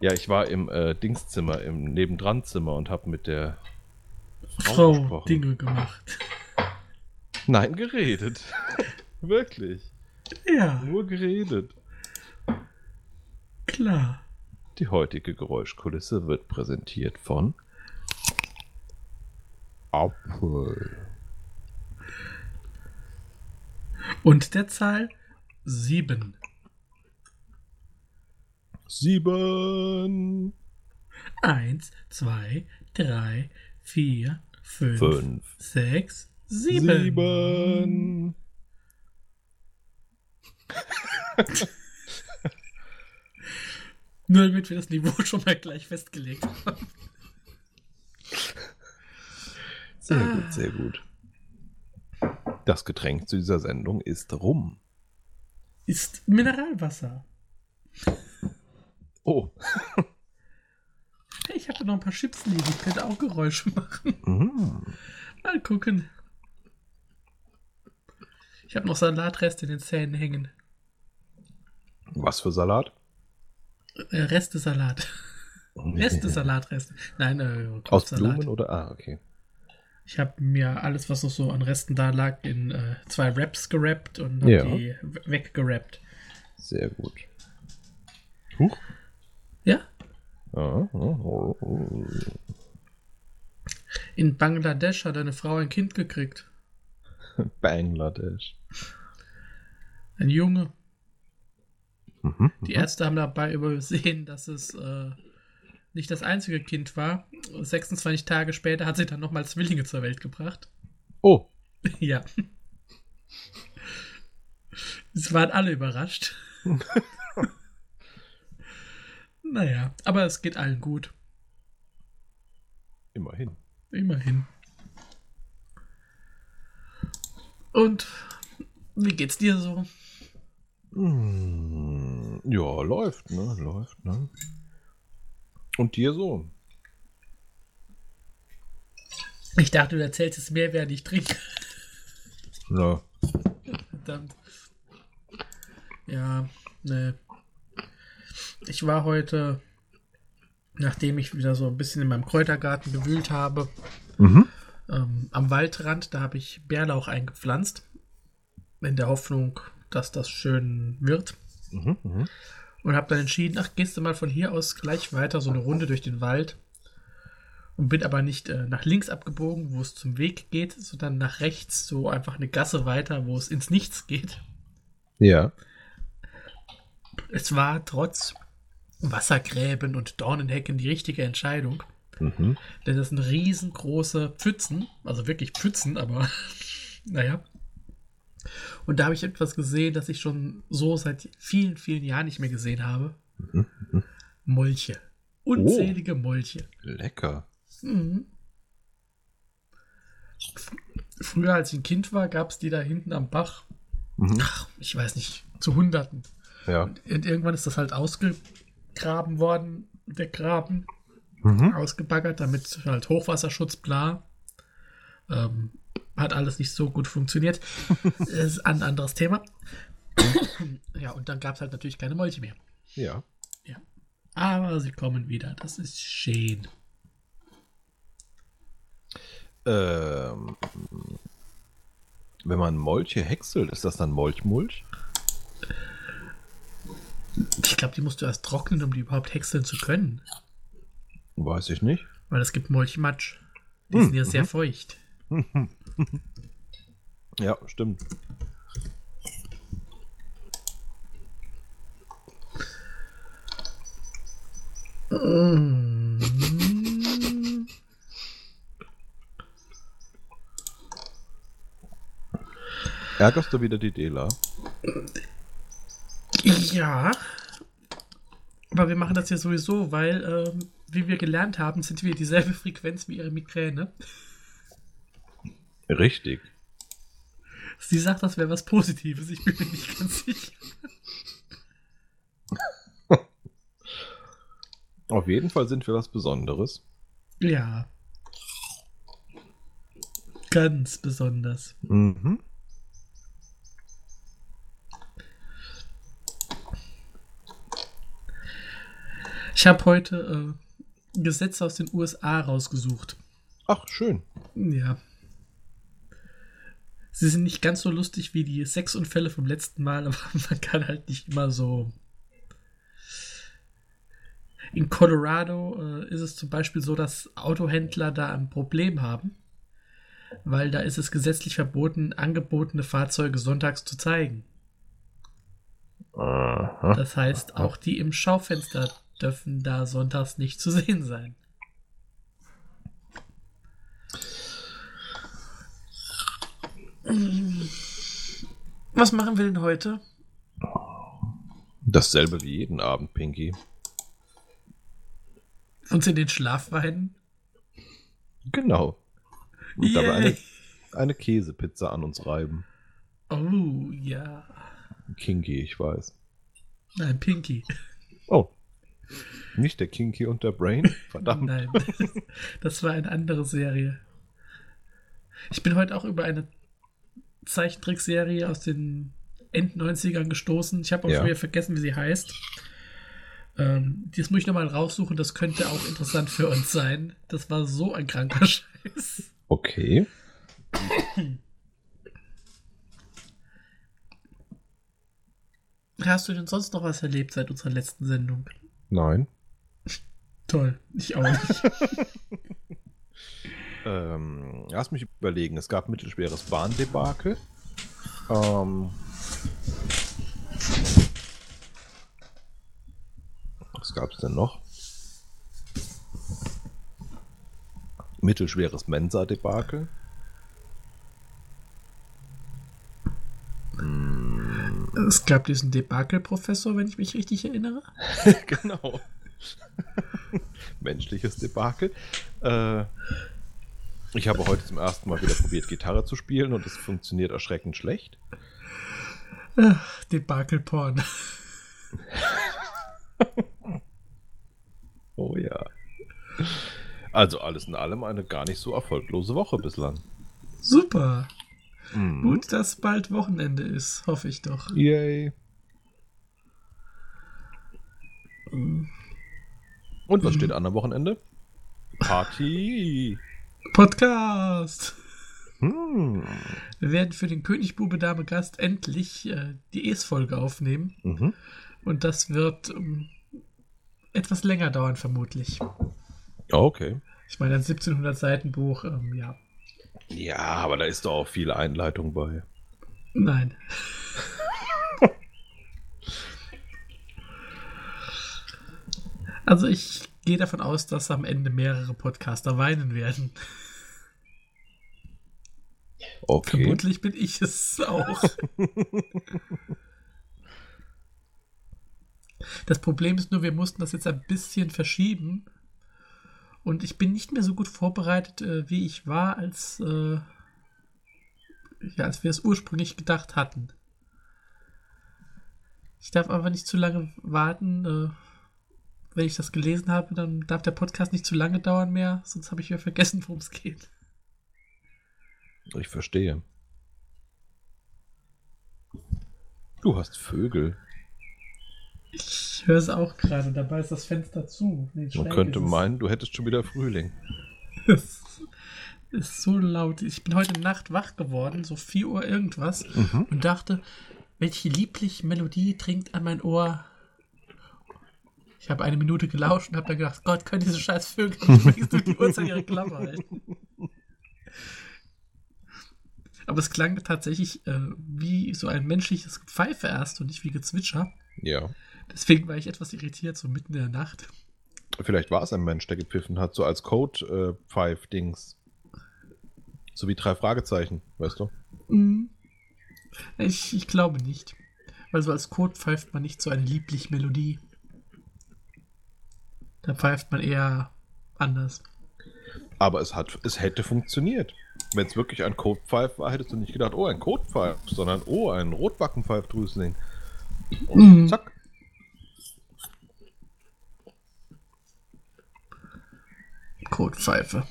Ja, ich war im äh, Dingszimmer, im Nebendranzimmer und habe mit der Frau, Frau. Dinge gemacht. Nein, geredet. Wirklich. Ja, Nur geredet. klar. Die heutige Geräuschkulisse wird präsentiert von Apple. Und der Zahl 7. Sieben, 1, 2, 3, 4, 5, fünf, 6, 7. sieben. Nur damit wir das Niveau schon mal gleich festgelegt haben. Sehr Ah. gut, sehr gut. Das Getränk zu dieser Sendung ist Rum. Ist Mineralwasser. Oh. Ich habe noch ein paar Chips liegen. Ich könnte auch Geräusche machen. Mm. Mal gucken. Ich habe noch Salatreste in den Zähnen hängen. Was für Salat? Äh, Reste-Salat. Reste-Salatreste. Nein, äh, Aus. Blumen oder? Ah, okay. Ich habe mir alles, was noch so an Resten da lag, in äh, zwei Wraps gerappt und Ja. die we- weggerappt. Sehr gut. Huch. Ja? In Bangladesch hat eine Frau ein Kind gekriegt. Bangladesch. Ein Junge. Mhm. Die Ärzte haben dabei übersehen, dass es äh, nicht das einzige Kind war. 26 Tage später hat sie dann nochmal Zwillinge zur Welt gebracht. Oh, ja. Es waren alle überrascht. naja, aber es geht allen gut. immerhin. Immerhin. Und wie geht's dir so? Mm, Ja, läuft, ne? Läuft, ne? Und dir so? Ich dachte, du erzählst es mehr, während ich trinke. Ja. Verdammt. Ja, ne. Ich war heute, nachdem ich wieder so ein bisschen in meinem Kräutergarten gewühlt habe, Mhm. ähm, am Waldrand, da habe ich Bärlauch eingepflanzt. In der Hoffnung, dass das schön wird. Mhm. Mhm. Und habe dann entschieden, ach, gehst du mal von hier aus gleich weiter, so eine Runde durch den Wald. Und bin aber nicht äh, nach links abgebogen, wo es zum Weg geht, sondern nach rechts, so einfach eine Gasse weiter, wo es ins Nichts geht. Ja. Es war trotz Wassergräben und Dornenhecken die richtige Entscheidung. Mhm. Denn das sind riesengroße Pfützen, also wirklich Pfützen, aber naja. Und da habe ich etwas gesehen, das ich schon so seit vielen, vielen Jahren nicht mehr gesehen habe. Mhm. Mhm. Molche. Unzählige Molche. Lecker. Mhm. Früher, als ich ein Kind war, gab es die da hinten am Bach. Mhm. Ach, ich weiß nicht, zu Hunderten. Ja. Und irgendwann ist das halt ausgegraben worden, der Graben, Mhm. ausgebaggert, damit halt Hochwasserschutz, bla. Ähm, hat alles nicht so gut funktioniert. ist ein anderes Thema. ja, und dann gab es halt natürlich keine Molche mehr. Ja. Aber sie kommen wieder. Das ist schön. Ähm, wenn man Molche häckselt, ist das dann Molchmulch? Ich glaube, die musst du erst trocknen, um die überhaupt häckseln zu können. Weiß ich nicht. Weil es gibt Molchmatsch. Die Hm, sind ja sehr feucht. Ja, stimmt. Mm. Ärgerst du wieder die Dela? Ja. Aber wir machen das ja sowieso, weil, ähm, wie wir gelernt haben, sind wir dieselbe Frequenz wie ihre Migräne. Richtig. Sie sagt, das wäre was Positives. Ich bin mir nicht ganz sicher. Auf jeden Fall sind wir was Besonderes. Ja. Ganz besonders. Mhm. Ich habe heute äh, Gesetze aus den USA rausgesucht. Ach, schön. Ja. Sie sind nicht ganz so lustig wie die Sexunfälle vom letzten Mal, aber man kann halt nicht immer so. In Colorado äh, ist es zum Beispiel so, dass Autohändler da ein Problem haben, weil da ist es gesetzlich verboten, angebotene Fahrzeuge sonntags zu zeigen. Aha. Das heißt, auch die im Schaufenster dürfen da sonntags nicht zu sehen sein. Was machen wir denn heute? Dasselbe wie jeden Abend, Pinky. Uns in den Schlaf weinen? Genau. Und dabei Yay. eine, eine Käsepizza an uns reiben. Oh, ja. Kinky, ich weiß. Nein, Pinky. Oh. Nicht der Kinky und der Brain? Verdammt. Nein, das war eine andere Serie. Ich bin heute auch über eine Zeichentrickserie aus den End-90ern gestoßen. Ich habe auch Ja. schon wieder vergessen, wie sie heißt. Ähm, das muss ich nochmal raussuchen. Das könnte auch interessant für uns sein. Das war so ein kranker Scheiß. Okay. Hast du denn sonst noch was erlebt seit unserer letzten Sendung? Nein. Toll, ich auch nicht. Ähm, lass mich überlegen. Es gab mittelschweres Bahndebakel. Ähm, was gab es denn noch? Mittelschweres Mensa-Debakel. Es gab diesen Debakel-Professor, wenn ich mich richtig erinnere. genau. Menschliches Debakel. Äh, ich habe heute zum ersten Mal wieder probiert, Gitarre zu spielen und es funktioniert erschreckend schlecht. Ach, Debakel-Porn. Oh ja. Also alles in allem eine gar nicht so erfolglose Woche bislang. Super. Mhm. Gut, dass bald Wochenende ist, hoffe ich doch. Yay. Und was steht an am Wochenende? Party. Podcast. Hm. Wir werden für den König Bube Dame Gast endlich äh, die Es-Folge aufnehmen. Mhm. Und das wird ähm, etwas länger dauern, vermutlich. Okay. Ich meine, ein 1700 Seiten Buch, ähm, ja. Ja, aber da ist doch auch viel Einleitung bei. Nein. Also ich gehe davon aus, dass am Ende mehrere Podcaster weinen werden. Okay. Vermutlich bin ich es auch. Das Problem ist nur, wir mussten das jetzt ein bisschen verschieben. Und ich bin nicht mehr so gut vorbereitet, äh, wie ich war, als, äh, ja, als wir es ursprünglich gedacht hatten. Ich darf aber nicht zu lange warten. Äh, wenn ich das gelesen habe, dann darf der Podcast nicht zu lange dauern mehr, sonst habe ich wieder vergessen, worum es geht. Ich verstehe. Du hast Vögel. Ich höre es auch gerade, dabei ist das Fenster zu. Nee, Man könnte meinen, du hättest schon wieder Frühling. Es ist so laut. Ich bin heute Nacht wach geworden, so 4 Uhr irgendwas, Mhm. und dachte, welche liebliche Melodie dringt an mein Ohr. Ich habe eine Minute gelauscht und habe dann gedacht, Gott, können diese scheiß Vögel nicht durch die Uhrzeit ihre Klappe halten. Aber es klang tatsächlich äh, wie so ein menschliches Gepfeife erst und nicht wie Gezwitscher. Ja. Deswegen war ich etwas irritiert, so mitten in der Nacht. Vielleicht war es ein Mensch, der gepfiffen hat, so als Code-Pfeif-Dings. so wie drei Fragezeichen, weißt du? Mhm. Ich, ich glaube nicht. Weil so als Code pfeift man nicht so eine liebliche Melodie. Da pfeift man eher anders. Aber es, hat, es hätte funktioniert. Wenn es wirklich ein Codepfeif war, hättest du nicht gedacht, oh, ein Codepfeif, sondern oh, ein Rotbackenpfeifdrüsling. Und Mhm. zack. Kotpfeife.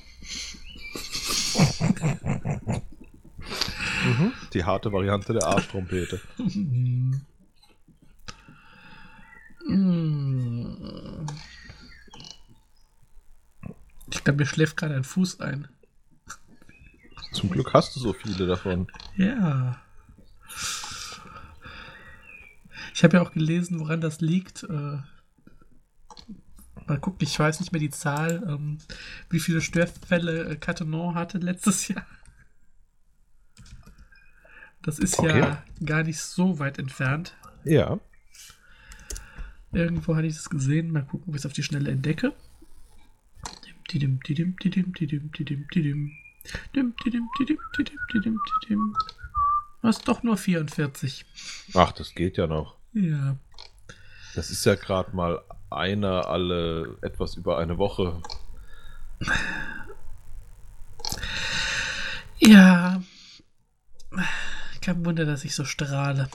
Mhm. Die harte Variante der Arschtrompete. Mhm. glaube, mir schläft gerade ein Fuß ein. Zum Glück hast du so viele davon. Ja. Ich habe ja auch gelesen, woran das liegt. Äh, mal gucken, ich weiß nicht mehr die Zahl, ähm, wie viele Störfälle äh, Catenon hatte letztes Jahr. Das ist Okay. ja gar nicht so weit entfernt. Ja. Irgendwo hatte ich das gesehen. Mal gucken, ob ich es auf die Schnelle entdecke. Didim, didim, didim, didim, didim, didim. Dim, didim, didim, didim, didim, didim. Das ist doch nur 44. Ach, das geht ja noch. Ja. Das ist ja gerade mal einer alle etwas über eine Woche. Ja. Kein Wunder, dass ich so strahle.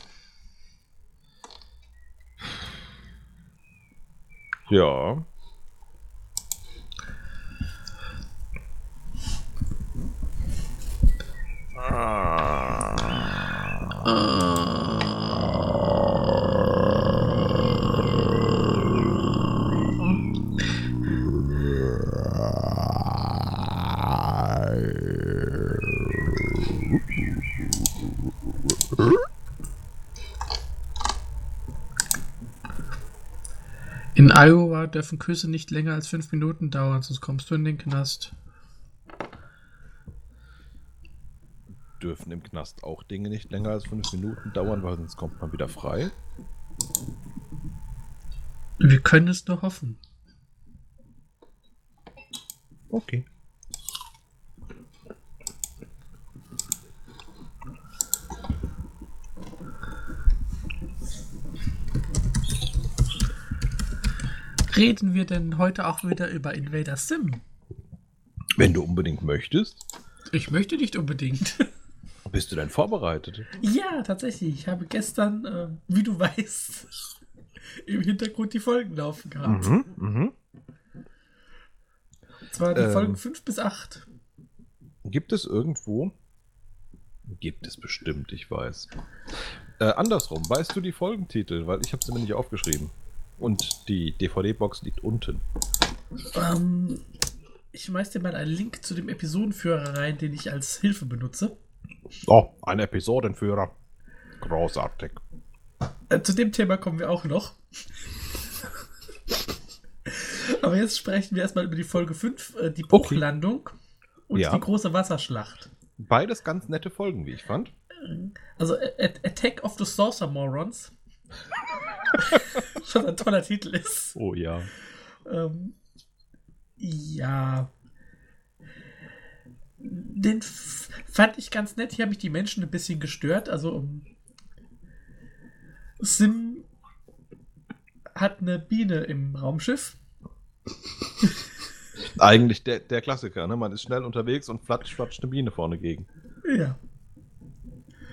Ja. In Iowa dürfen Küsse nicht länger als fünf Minuten dauern, sonst kommst du in den Knast. Dürfen im Knast auch Dinge nicht länger als fünf Minuten dauern, weil sonst kommt man wieder frei. Wir können es nur hoffen. Okay. Reden wir denn heute auch wieder über Invader Sim? Wenn du unbedingt möchtest, Ich möchte nicht unbedingt. bist du denn vorbereitet? ja, tatsächlich. Ich habe gestern, äh, wie du weißt, im Hintergrund die Folgen laufen gehabt. Mhm, mhm. Und zwar die Ähm. Folgen 5 bis 8. Gibt es irgendwo? Gibt es bestimmt, ich weiß. Äh, andersrum, weißt du die Folgentitel? Weil ich habe sie mir nicht aufgeschrieben. Und die DVD-Box liegt unten. Ähm, ich schmeiß dir mal einen Link zu dem Episodenführer rein, den ich als Hilfe benutze. Oh, ein Episodenführer. Großartig. Äh, zu dem Thema kommen wir auch noch. Aber jetzt sprechen wir erstmal über die Folge 5, äh, die Okay. Bruchlandung und Ja. die große Wasserschlacht. Beides ganz nette Folgen, wie ich fand. Also A A- Attack of the Saucer Morons. Schon ein toller Titel ist. Oh ja. Ähm, ja. Den fand ich ganz nett. Hier habe ich die Menschen ein bisschen gestört. Also um, Sim hat eine Biene im Raumschiff. Eigentlich der, der Klassiker, ne? Man ist schnell unterwegs und flatscht, flatscht eine Biene vorne gegen. Ja.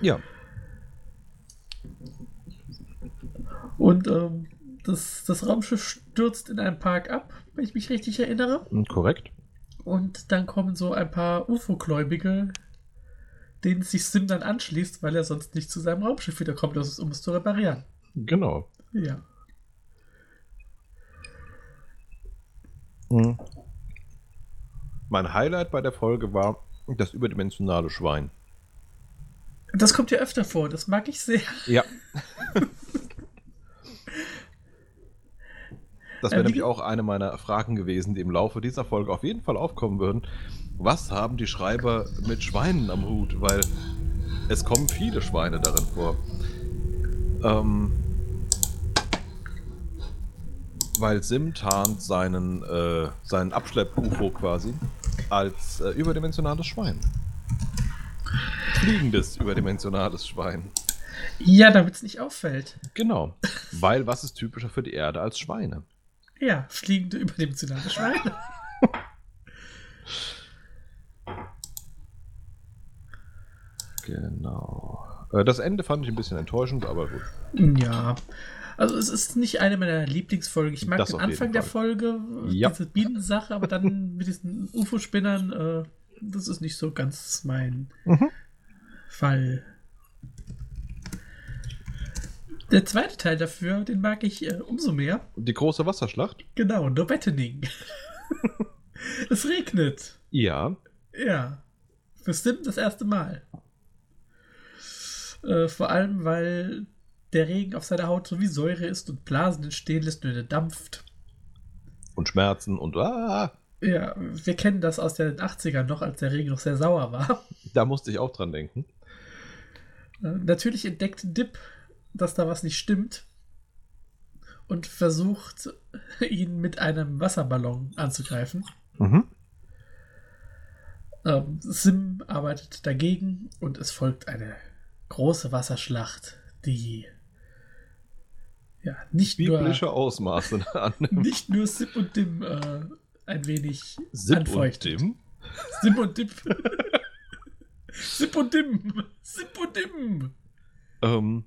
Ja. Und ähm, das, das Raumschiff stürzt in einen Park ab, wenn ich mich richtig erinnere. Hm, Korrekt. Und dann kommen so ein paar UFO-Gläubige, denen sich Sim dann anschließt, weil er sonst nicht zu seinem Raumschiff wiederkommt, um es zu reparieren. Genau. Ja. Hm. Mein Highlight bei der Folge war das überdimensionale Schwein. Das kommt ja öfter vor, das mag ich sehr. Ja. Das wäre nämlich auch eine meiner Fragen gewesen, die im Laufe dieser Folge auf jeden Fall aufkommen würden. Was haben die Schreiber mit Schweinen am Hut? Weil es kommen viele Schweine darin vor. Ähm, weil Sim tarnt seinen, äh, seinen Abschlepp-UFO quasi als äh, überdimensionales Schwein. Fliegendes überdimensionales Schwein. Ja, damit es nicht auffällt. Genau. Weil was ist typischer für die Erde als Schweine? Ja, fliegende überdimensionale Schweine. Genau. Äh, Das Ende fand ich ein bisschen enttäuschend, aber gut. ja. Also es ist nicht eine meiner Lieblingsfolgen. Ich mag Das den Anfang der. Folge, Ja. diese Bienensache, aber dann mit diesen UFO-Spinnern, äh, das ist nicht so ganz mein Mhm. Fall. Der zweite Teil dafür, den mag ich äh, umso mehr. Die große Wasserschlacht? Genau, No Battening. Es regnet. Ja. Ja. Für Sim das erste Mal. Äh, vor allem, weil der Regen auf seiner Haut so wie Säure ist und Blasen entstehen lässt und er dampft. Und Schmerzen und ah, Ja, wir kennen das aus den 80ern noch, als der Regen noch sehr sauer war. da musste ich auch dran denken. Äh, Natürlich entdeckt Dip, dass da was nicht stimmt und versucht, ihn mit einem Wasserballon anzugreifen. Mhm. Ähm, Sim arbeitet dagegen und es folgt eine große Wasserschlacht, die ja nicht nur, Biblische Ausmaße annimmt. nicht nur Sim und Dim äh, ein wenig Sip und anfeuchtet. Dim. Sim und Dip. Sip und Dim. Sip und Dim. Ähm,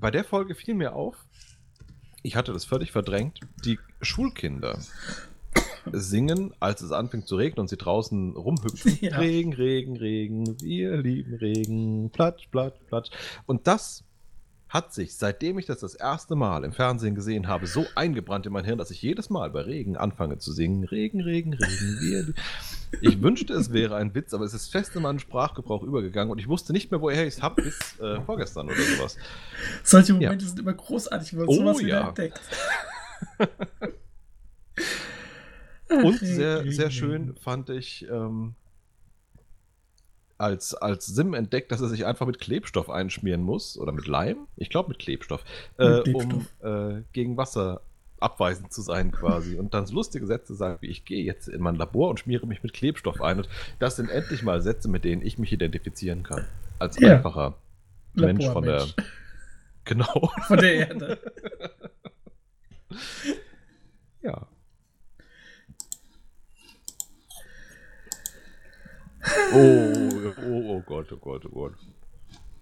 bei der Folge fiel mir auf, ich hatte das völlig verdrängt, die Schulkinder singen, als es anfängt zu regnen und sie draußen rumhüpfen. Ja. Regen, Regen, Regen, wir lieben Regen, platsch, platsch, platsch. Und das hat sich, seitdem ich das das erste Mal im Fernsehen gesehen habe, so eingebrannt in mein Hirn, dass ich jedes Mal bei Regen anfange zu singen. Regen, Regen, Regen, wir. Ich wünschte, es wäre ein Witz, aber es ist fest in meinen Sprachgebrauch übergegangen und ich wusste nicht mehr, woher ich es habe, bis äh, vorgestern oder sowas. Solche Momente sind immer großartig, wenn man Oh, sowas wieder ja. entdeckt. Und sehr, sehr schön fand ich, ähm, als, als Sim entdeckt, dass er sich einfach mit Klebstoff einschmieren muss, oder mit Leim, ich glaube mit Klebstoff, äh, Mit um Klebstoff. äh, gegen Wasser abweisend zu sein quasi. Und dann so lustige Sätze sagen, wie ich gehe jetzt in mein Labor und schmiere mich mit Klebstoff ein. Und das sind endlich mal Sätze, mit denen ich mich identifizieren kann. Als Ja. einfacher Mensch von der... Genau. Von der Erde. Ja. Oh, oh, oh Gott, oh Gott, oh Gott.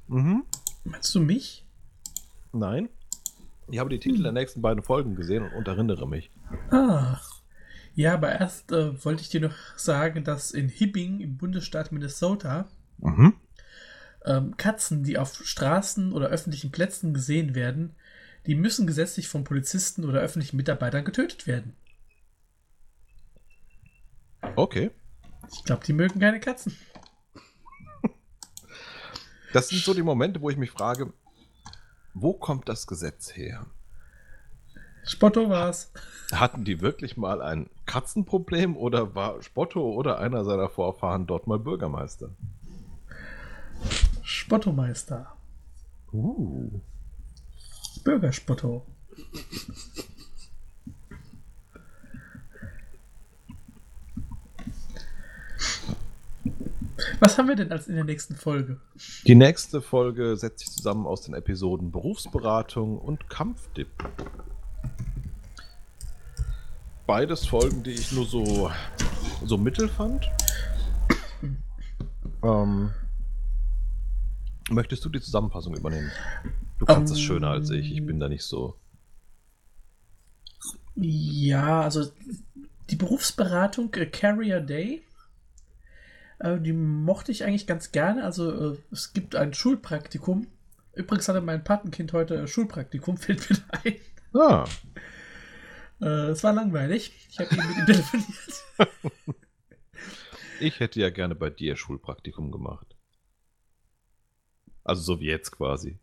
Mhm. Meinst du mich? Nein. Ich habe die Titel der nächsten beiden Folgen gesehen und, und erinnere mich. Ah. Ja, aber erst äh, wollte ich dir noch sagen, dass in Hibbing im Bundesstaat Minnesota Mhm. ähm, Katzen, die auf Straßen oder öffentlichen Plätzen gesehen werden, die müssen gesetzlich von Polizisten oder öffentlichen Mitarbeitern getötet werden. Okay. Ich glaube, die mögen keine Katzen. Das sind so die Momente, wo ich mich frage, wo kommt das Gesetz her? Spotto war's. Hatten die wirklich mal ein Katzenproblem oder war Spotto oder einer seiner Vorfahren dort mal Bürgermeister? Spottomeister. Uh. Bürgerspotto. Was haben wir denn als in der nächsten Folge? Die nächste Folge setzt sich zusammen aus den Episoden Berufsberatung und Kampfdip. Beides Folgen, die ich nur so, so mittel fand. Ähm, möchtest du die Zusammenfassung übernehmen? Du kannst es Ähm, schöner als ich. Ich bin da nicht so. Ja, also die Berufsberatung äh, Carrier Day, äh, die mochte ich eigentlich ganz gerne. Also äh, es gibt ein Schulpraktikum. Übrigens hatte mein Patenkind heute Schulpraktikum, fällt mir da ein. Ah, Äh, es war langweilig. Ich habe eben mit ihm telefoniert. ich hätte ja gerne bei dir Schulpraktikum gemacht. Also so wie jetzt quasi.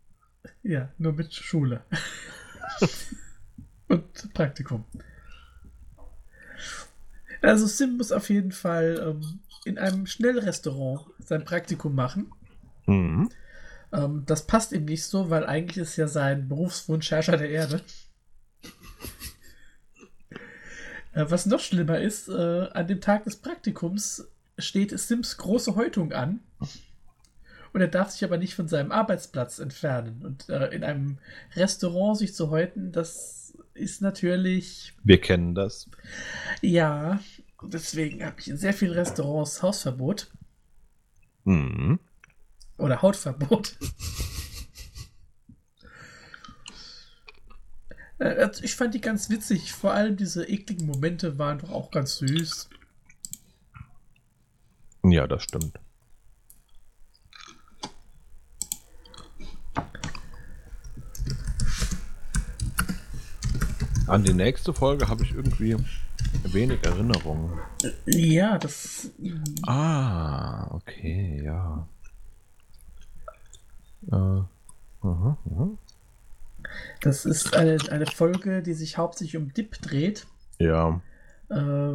Ja, nur mit Schule. Und Praktikum. Also Sim muss auf jeden Fall ähm, in einem Schnellrestaurant sein Praktikum machen. Mhm. Ähm, das passt ihm nicht so, weil eigentlich ist ja sein Berufswunsch Herrscher der Erde. äh, was noch schlimmer ist, äh, an dem Tag des Praktikums steht Sims große Häutung an. Und er darf sich aber nicht von seinem Arbeitsplatz entfernen. Und äh, in einem Restaurant sich zu häuten, das ist natürlich, Wir kennen das. ja, deswegen habe ich in sehr vielen Restaurants Hausverbot Mhm. oder Hautverbot. Äh, Ich fand die ganz witzig. Vor allem diese ekligen Momente waren doch auch ganz süß. Ja, das stimmt. An die nächste Folge habe ich irgendwie Wenig Erinnerungen. Ja, das. Ah, okay, ja. Äh, aha, aha. Das ist eine, eine Folge, die sich hauptsächlich um Dip dreht. Ja. Äh,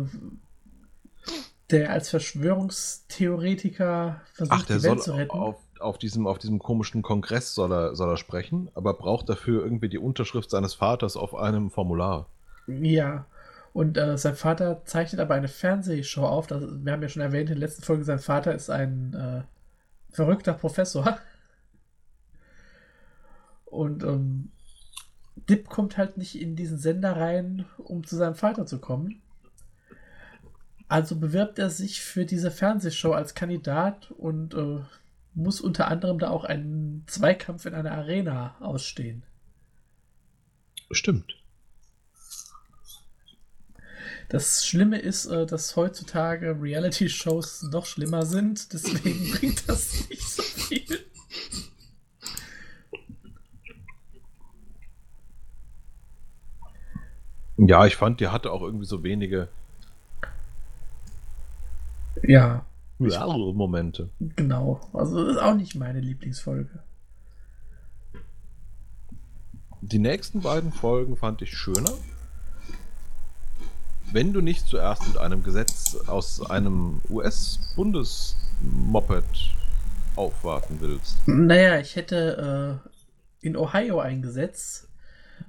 der als Verschwörungstheoretiker versucht, Ach, der die Welt zu retten. auf, auf, diesem, auf diesem komischen Kongress soll er, soll er sprechen, aber braucht dafür irgendwie die Unterschrift seines Vaters auf einem Formular. Ja. Und äh, sein Vater zeichnet aber eine Fernsehshow auf. Das, wir haben ja schon erwähnt in der letzten Folge, sein Vater ist ein äh, verrückter Professor. Und ähm, Dip kommt halt nicht in diesen Sender rein, um zu seinem Vater zu kommen. Also bewirbt er sich für diese Fernsehshow als Kandidat und äh, muss unter anderem da auch einen Zweikampf in einer Arena ausstehen. Stimmt. Das Schlimme ist, äh, dass heutzutage Reality-Shows noch schlimmer sind, deswegen bringt das nicht so viel. Ja, ich fand, die hatte auch irgendwie so wenige Ja, Momente. genau. Also das ist auch nicht meine Lieblingsfolge. Die nächsten beiden Folgen fand ich schöner. Wenn du nicht zuerst mit einem Gesetz aus einem US-Bundesmoped aufwarten willst. Naja, ich hätte äh, in Ohio ein Gesetz.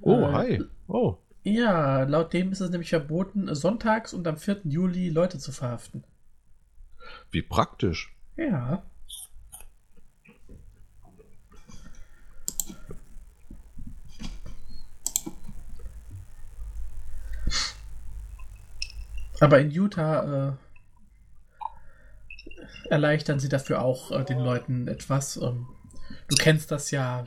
Oh, Äh, hi. Oh, Ja, laut dem ist es nämlich verboten, sonntags und am 4. Juli Leute zu verhaften. wie praktisch. Ja. Aber in Utah äh, erleichtern sie dafür auch äh, den Leuten etwas. Ähm, du kennst das ja.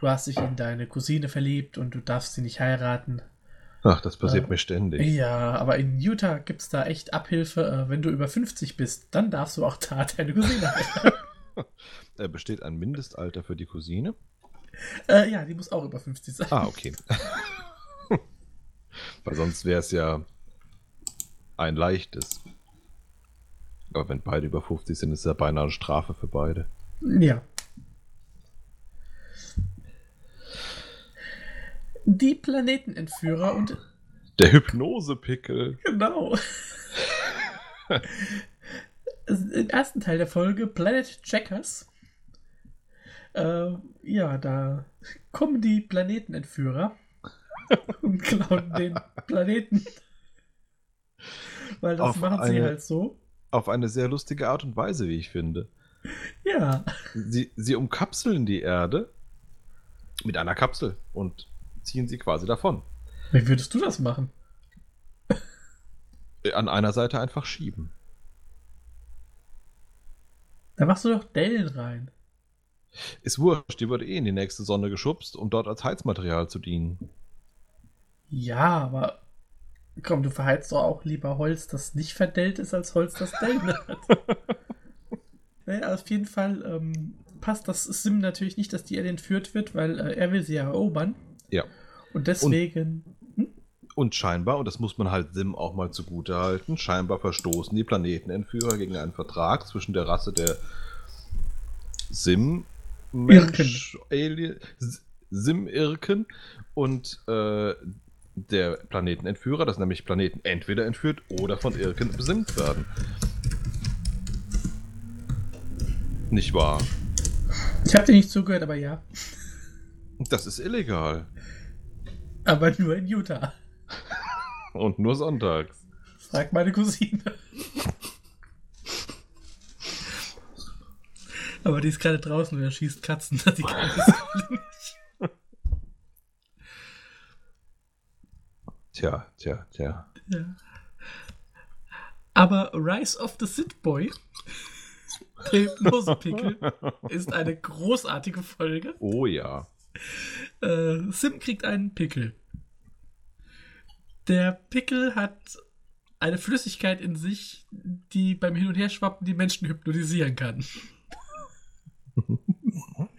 Du hast dich in deine Cousine verliebt und du darfst sie nicht heiraten. Ach, das passiert Äh, mir ständig. Ja, aber in Utah gibt es da echt Abhilfe. Äh, wenn du über 50 bist, dann darfst du auch da deine Cousine heiraten. Äh, besteht ein Mindestalter für die Cousine? äh, ja, die muss auch über 50 sein. Ah, okay. Weil sonst wäre es ja ein leichtes. Aber wenn beide über 50 sind, ist ja beinahe eine Strafe für beide. Ja. Die Planetenentführer und Der Hypnosepickel. genau. Im ersten Teil der Folge Planet Checkers. Äh, ja, da kommen die Planetenentführer und klauen den Planeten. Weil das Auf machen sie eine- halt so. Auf eine sehr lustige Art und Weise, wie ich finde. Ja. Sie, sie umkapseln die Erde mit einer Kapsel und ziehen sie quasi davon. Wie würdest du das machen? Äh, An einer Seite einfach schieben. Da machst du doch Dellen rein. Ist wurscht, die wird eh in die nächste Sonne geschubst, um dort als Heizmaterial zu dienen. Ja, aber komm, du verheizt doch auch lieber Holz, das nicht verdellt ist, als Holz, das Dellen hat. naja, auf jeden Fall ähm, passt das Sim natürlich nicht, dass die Erde entführt wird, weil äh, er will sie ja erobern. Ja. Und deswegen. Und scheinbar, und das muss man halt Sim auch mal zugute halten, scheinbar verstoßen die Planetenentführer gegen einen Vertrag zwischen der Rasse der Sim Mensch Alien Sim-Irken und äh, der Planetenentführer, dass nämlich Planeten entweder entführt oder von Irken besimmt werden. Nicht wahr? Ich habe dir nicht zugehört, aber ja. Das ist illegal. Aber nur in Utah. Und nur sonntags. Frag meine Cousine. aber die ist gerade draußen und er schießt Katzen. Die kann das nicht. Tja, tja, tja. Ja. Aber Rise of the Sith Boy, der Hypnosepickel, ist eine großartige Folge. Oh ja. Äh, Sim kriegt einen Pickel. Der Pickel hat eine Flüssigkeit in sich, die beim Hin- und Herschwappen die Menschen hypnotisieren kann.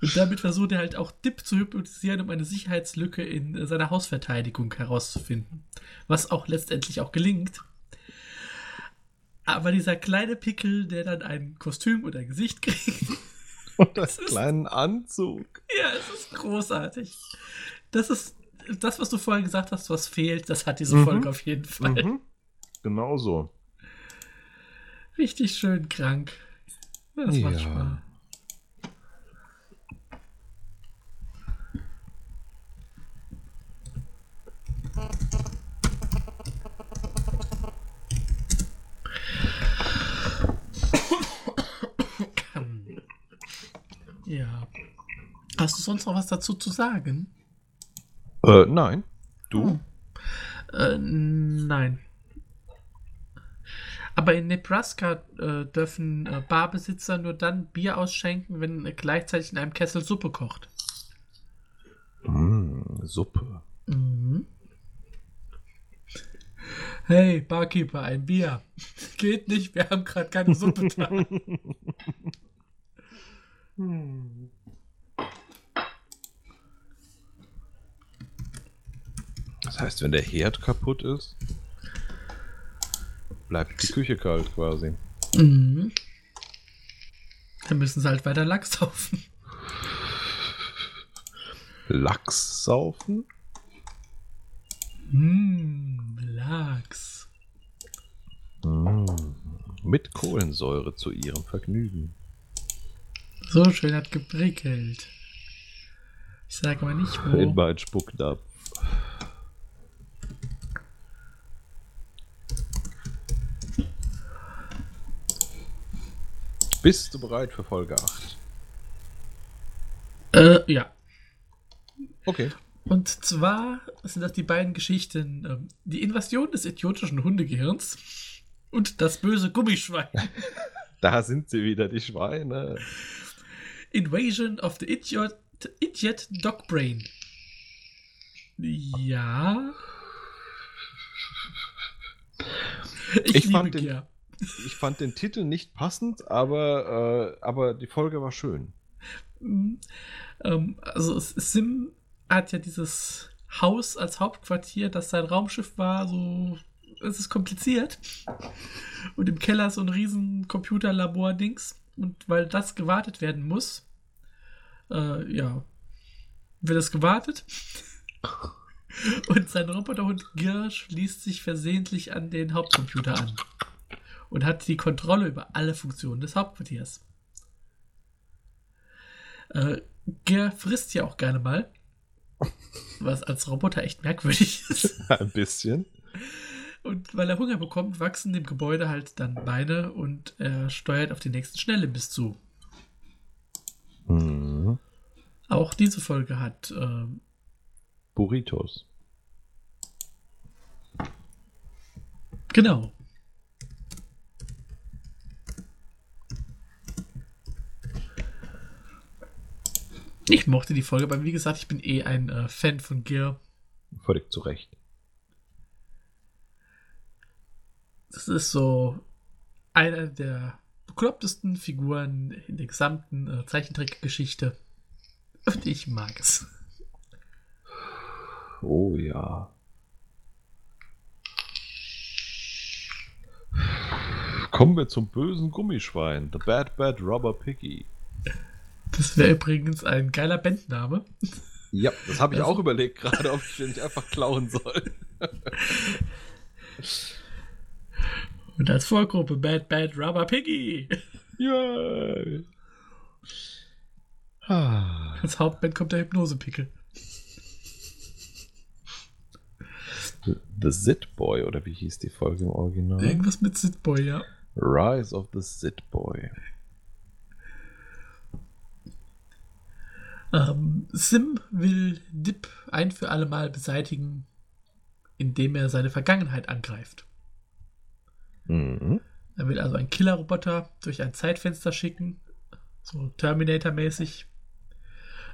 Und damit versucht er halt auch Dip zu hypnotisieren, um eine Sicherheitslücke in seiner Hausverteidigung herauszufinden. Was auch letztendlich auch gelingt. Aber dieser kleine Pickel, der dann ein Kostüm oder ein Gesicht kriegt. Und das kleinen Anzug. Ja, es ist großartig. Das ist das, was du vorhin gesagt hast, was fehlt, das hat diese mhm. Folge auf jeden Fall. Mhm. Genau so. Richtig schön krank. Das ja. macht Spaß. Ja. Hast du sonst noch was dazu zu sagen? Äh, nein. Du? Hm. Äh, nein. Aber in Nebraska äh, dürfen äh, Barbesitzer nur dann Bier ausschenken, wenn äh, gleichzeitig in einem Kessel Suppe kocht. Mm, Suppe. Mhm. Hey, Barkeeper, ein Bier. Geht nicht, wir haben gerade keine Suppe da. Hm. Das heißt, wenn der Herd kaputt ist, bleibt die Küche kalt quasi. Mhm. Dann müssen sie halt weiter Lachs saufen. Lachs saufen? Mmh, Lachs. Mmh. Mit Kohlensäure zu ihrem Vergnügen. So schön hat geprickelt. Ich sage mal nicht wo. In mein Spucknapf. Bist du bereit für Folge 8? Äh, ja. Okay. Und zwar sind das die beiden Geschichten: ähm, Die Invasion des idiotischen Hundegehirns und das böse Gummischwein. da sind sie wieder, die Schweine. Invasion of the Idiot, Idiot Dog Brain. Ja. Ich, ich fand den, ja. Ich fand den Titel nicht passend, aber, äh, aber die Folge war schön. Mhm. Ähm, also Sim hat ja dieses Haus als Hauptquartier, das sein Raumschiff war, so es ist kompliziert. Und im Keller so ein riesen Computerlabor-Dings. Und weil das gewartet werden muss, äh, ja, wird das gewartet. Und sein Roboterhund Gir schließt sich versehentlich an den Hauptcomputer an und hat die Kontrolle über alle Funktionen des Hauptquartiers. Äh, Gir frisst ja auch gerne mal, was als Roboter echt merkwürdig ist. Ein bisschen. Und weil er Hunger bekommt, wachsen dem Gebäude halt dann Beine und er steuert auf den nächsten Schnellimbiss zu. Mhm. Auch diese Folge hat äh, Burritos. Genau. Ich mochte die Folge, aber wie gesagt, ich bin eh ein äh, Fan von Gear. Völlig zu Recht. Das ist so einer der beklopptesten Figuren in der gesamten äh, Zeichentrickgeschichte. Und ich mag es. Oh ja. Kommen wir zum bösen Gummischwein. The Bad Bad Robber Piggy. Das wäre übrigens ein geiler Bandname. Ja, das habe ich also, auch überlegt gerade, ob ich den nicht einfach klauen soll. Und als Vorgruppe Bad Bad Rubber Piggy. Yay. Als Hauptband kommt der Hypnosepickel. The Zit Boy, oder wie hieß die Folge im Original? Irgendwas mit Zit Boy, ja. Rise of the Zit Boy. Ähm, Sim will Dip ein für alle Mal beseitigen, indem er seine Vergangenheit angreift. Mhm. Er will also einen Killerroboter durch ein Zeitfenster schicken, so Terminator-mäßig.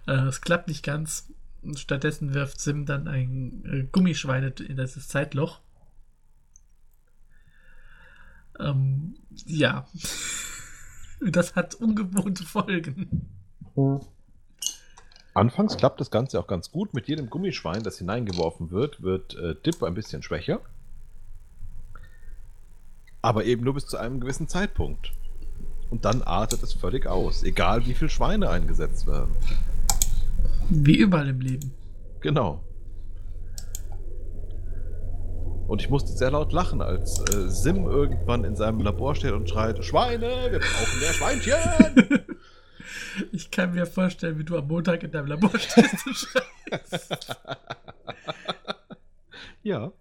Äh, es klappt nicht ganz. Stattdessen wirft Sim dann ein äh, Gummischwein in das Zeitloch. Ähm, ja. das hat ungewohnte Folgen. Anfangs klappt das Ganze auch ganz gut. Mit jedem Gummischwein, das hineingeworfen wird, wird äh, Dip ein bisschen schwächer. Aber eben nur bis zu einem gewissen Zeitpunkt. Und dann artet es völlig aus, egal wie viele Schweine eingesetzt werden. Wie überall im Leben. Genau. Und ich musste sehr laut lachen, als äh, Sim irgendwann in seinem Labor steht und schreit: Schweine, wir brauchen mehr Schweinchen! Ich kann mir vorstellen, wie du am Montag in deinem Labor stehst und schreist. ja.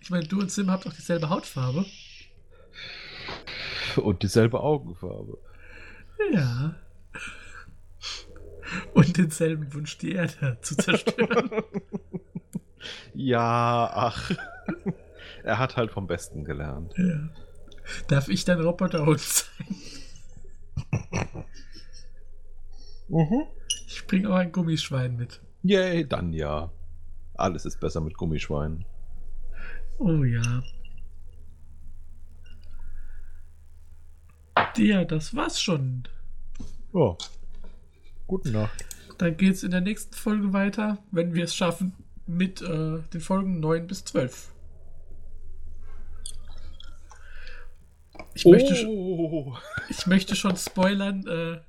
Ich meine, du und Sim habt doch dieselbe Hautfarbe. Und dieselbe Augenfarbe. Ja. Und denselben Wunsch, die Erde zu zerstören. ja, ach. er hat halt vom Besten gelernt. Ja. Darf ich dein Roboterhund sein? Mhm. Ich bringe auch ein Gummischwein mit. Yay, dann ja. Alles ist besser mit Gummischweinen. Oh ja. Ja, das war's schon. Ja. Guten Nacht. Dann geht's in der nächsten Folge weiter, wenn wir es schaffen, mit äh, den Folgen 9 bis 12. Ich, möchte, oh. ich möchte schon spoilern äh,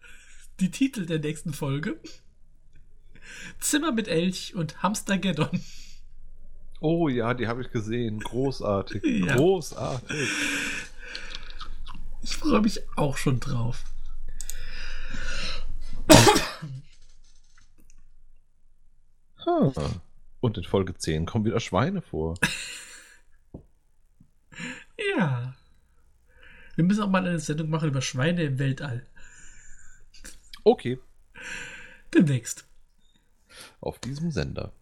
die Titel der nächsten Folge. Zimmer mit Elch und Hamstergeddon. oh ja, die habe ich gesehen. Großartig. Ja. Großartig. Ich freue mich auch schon drauf. Ah. Und in Folge 10 kommen wieder Schweine vor. Ja. Wir müssen auch mal eine Sendung machen über Schweine im Weltall. Okay. Demnächst. Auf diesem Sender.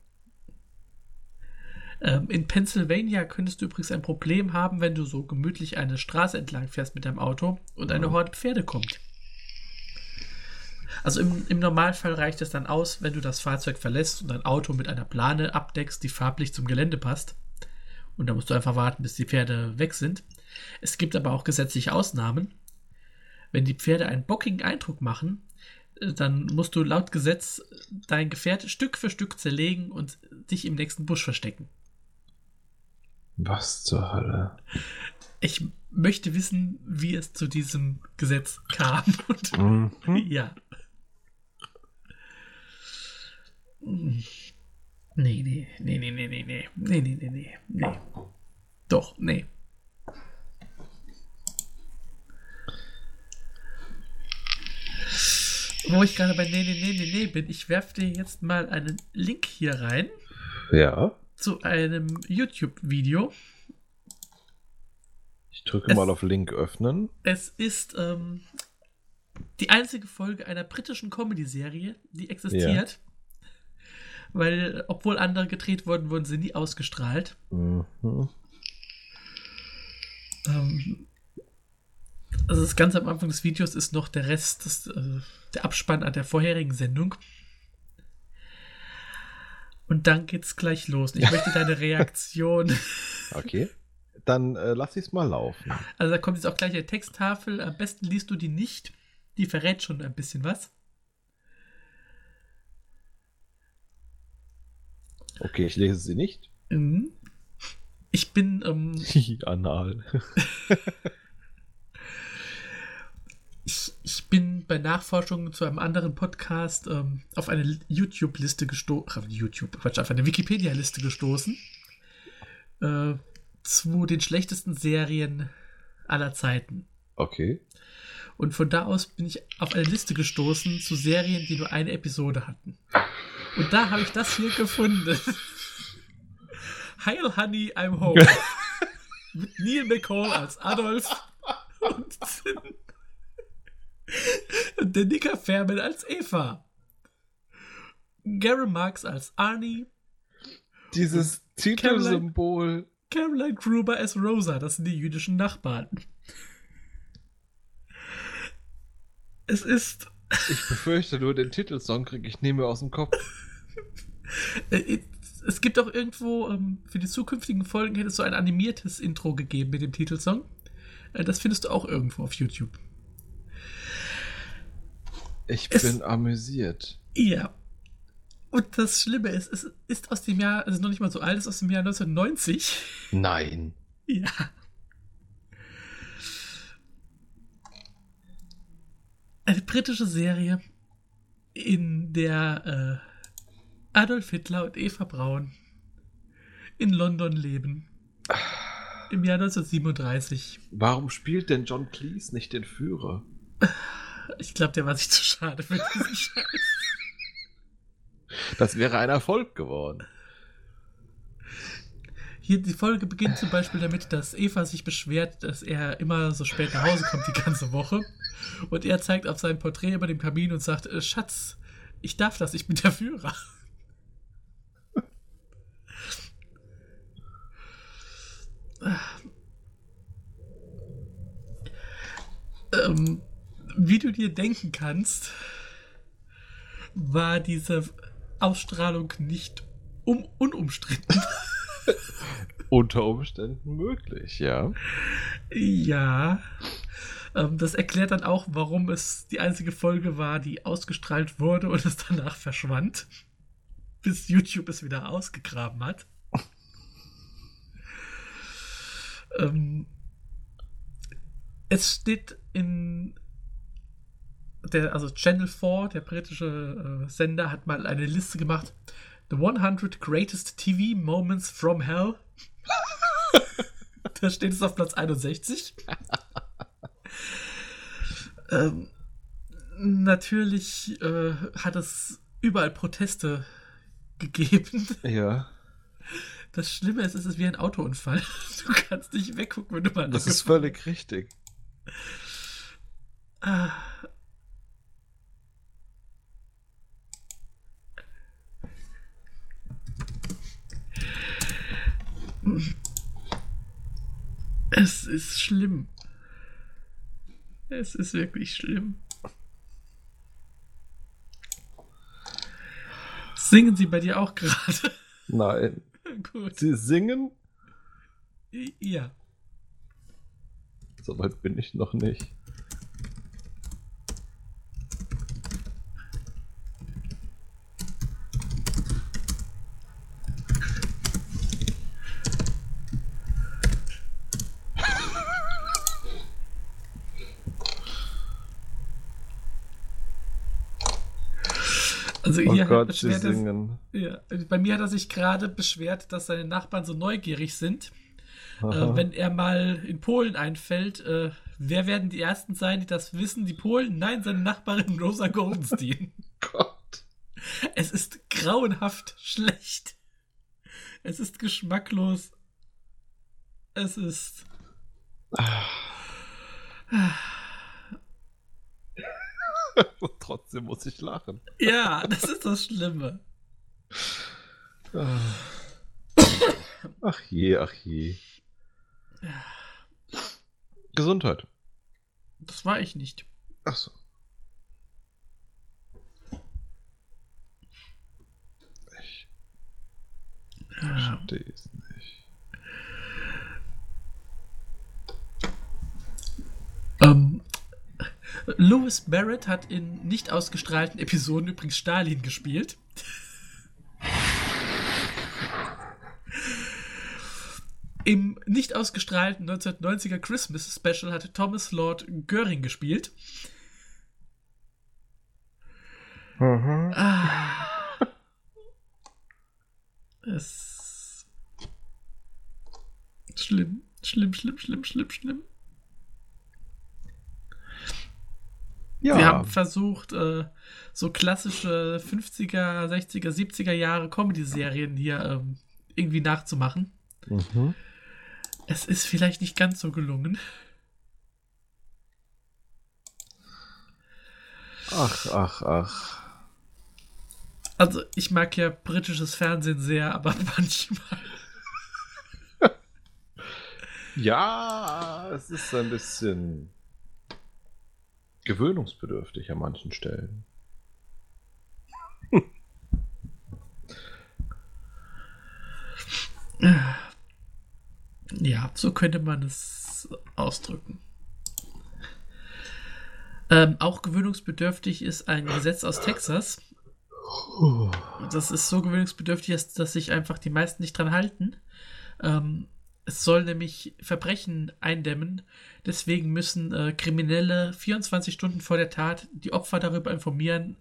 Ähm, in Pennsylvania könntest du übrigens ein Problem haben, wenn du so gemütlich eine Straße entlang fährst mit deinem Auto und eine Mhm. Horde Pferde kommt. Also im, im Normalfall reicht es dann aus, wenn du das Fahrzeug verlässt und dein Auto mit einer Plane abdeckst, die farblich zum Gelände passt. Und da musst du einfach warten, bis die Pferde weg sind. Es gibt aber auch gesetzliche Ausnahmen. Wenn die Pferde einen bockigen Eindruck machen, äh, dann musst du laut Gesetz dein Gefährt Stück für Stück zerlegen und dich im nächsten Busch verstecken. Was zur Hölle? Ich möchte wissen, wie es zu diesem Gesetz kam. Und Mhm. ja. Nee, nee, nee, nee, nee, nee, nee, nee, nee, nee, nee, nee. Doch, nee. Wo ich gerade bei nee, nee, nee, nee, nee bin, ich werfe dir jetzt mal einen Link hier rein Ja. zu einem YouTube-Video. Ich drücke Es- mal auf Link öffnen. Es ist ähm, die einzige Folge einer britischen Comedy-Serie, die existiert. Weil, obwohl andere gedreht wurden, wurden sie nie ausgestrahlt. Mhm. Ähm, also das ganz am Anfang des Videos ist noch der Rest, des, äh, der Abspann an der vorherigen Sendung. Und dann geht's gleich los. Ich möchte deine Reaktion. Okay. Dann äh, lass ich es mal laufen. Also da kommt jetzt auch gleich eine Texttafel. Am besten liest du die nicht. Die verrät schon ein bisschen was. Okay, ich lese sie nicht. Mhm. Ich bin, ähm, Anal. ich, ich bin bei Nachforschungen zu einem anderen Podcast ähm, auf eine YouTube-Liste gestoßen, YouTube, Quatsch, auf eine Wikipedia-Liste gestoßen, äh, zu den schlechtesten Serien aller Zeiten. Okay. Und von da aus bin ich auf eine Liste gestoßen zu Serien, die nur eine Episode hatten. Und da habe ich das hier gefunden. Heil Honey, I'm Home. Mit Neil McCall als Adolf und, und der Nicker Fairman als Eva. Gary Marks als Arnie, Dieses Titelsymbol. Caroline Gruber als Rosa, das sind die jüdischen Nachbarn. Es ist Ich befürchte nur, den Titelsong kriege ich nie mehr aus dem Kopf. Äh, Es gibt auch irgendwo, ähm, für die zukünftigen Folgen hätte es so ein animiertes Intro gegeben mit dem Titelsong. Äh, Das findest du auch irgendwo auf YouTube. Ich Es- bin amüsiert. Ja. Und das Schlimme ist, es ist aus dem Jahr, also noch nicht mal so alt, es ist aus dem Jahr 1990. Nein. Ja. Eine britische Serie, in der äh, Adolf Hitler und Eva Braun in London leben. Im Jahr 1937. Warum spielt denn John Cleese nicht den Führer? Ich glaube, der war sich zu schade für diesen Scheiß. Das wäre ein Erfolg geworden. Hier, die Folge beginnt zum Beispiel damit, dass Eva sich beschwert, dass er immer so spät nach Hause kommt die ganze Woche. Und er zeigt auf sein Porträt über dem Kamin und sagt, äh, Schatz, ich darf das, ich bin der Führer. ähm, wie du dir denken kannst, war diese Ausstrahlung nicht um unumstritten. Unter Umständen möglich, ja. Ja. Ähm, das erklärt dann auch, warum es die einzige Folge war, die ausgestrahlt wurde und es danach verschwand. Bis YouTube es wieder ausgegraben hat. ähm, es steht in der, also Channel 4, der britische äh, Sender, hat mal eine Liste gemacht. The 100 Greatest TV Moments from Hell. da steht es auf Platz 61. ähm, natürlich äh, hat es überall Proteste gegeben. Ja. Das Schlimme ist, es ist wie ein Autounfall. Du kannst nicht weggucken, wenn du mal. Das ist völlig richtig. Ah. Es ist schlimm. Es ist wirklich schlimm. Singen sie bei dir auch gerade? Nein. Gut. Sie singen? Ja. Soweit bin ich noch nicht. Gott, sie singen. ja, bei mir hat er sich gerade beschwert, dass seine Nachbarn so neugierig sind. Äh, wenn er mal in Polen einfällt, äh, wer werden die Ersten sein, die das wissen? Die Polen? Nein, seine Nachbarin Rosa Goldenstein. Gott. es ist grauenhaft schlecht. Es ist geschmacklos. Es ist. Und trotzdem muss ich lachen. Ja, das ist das Schlimme. Ach je, ach je. Gesundheit. Das war ich nicht. Ach so. Ich verstehe es nicht. Ähm, Louis Barrett hat in nicht ausgestrahlten Episoden übrigens Stalin gespielt. Im nicht ausgestrahlten 1990er Christmas Special hatte Thomas Lord Göring gespielt. Mhm. Ah. Es. Schlimm, schlimm, schlimm, schlimm, schlimm, schlimm. Ja, Sie haben versucht, äh, so klassische 50er, 60er, 70er Jahre Comedy-Serien hier ähm, irgendwie nachzumachen. mhm. Es ist vielleicht nicht ganz so gelungen. ach, ach, ach. Also, ich mag ja britisches Fernsehen sehr, aber manchmal. Ja, es ist ein bisschen gewöhnungsbedürftig an manchen Stellen. Ja, so könnte man es ausdrücken. Ähm, auch gewöhnungsbedürftig ist ein Gesetz aus Texas. Das ist so gewöhnungsbedürftig, dass, dass sich einfach die meisten nicht dran halten. Ähm, es soll nämlich Verbrechen eindämmen. Deswegen müssen äh, Kriminelle 24 Stunden vor der Tat die Opfer darüber informieren,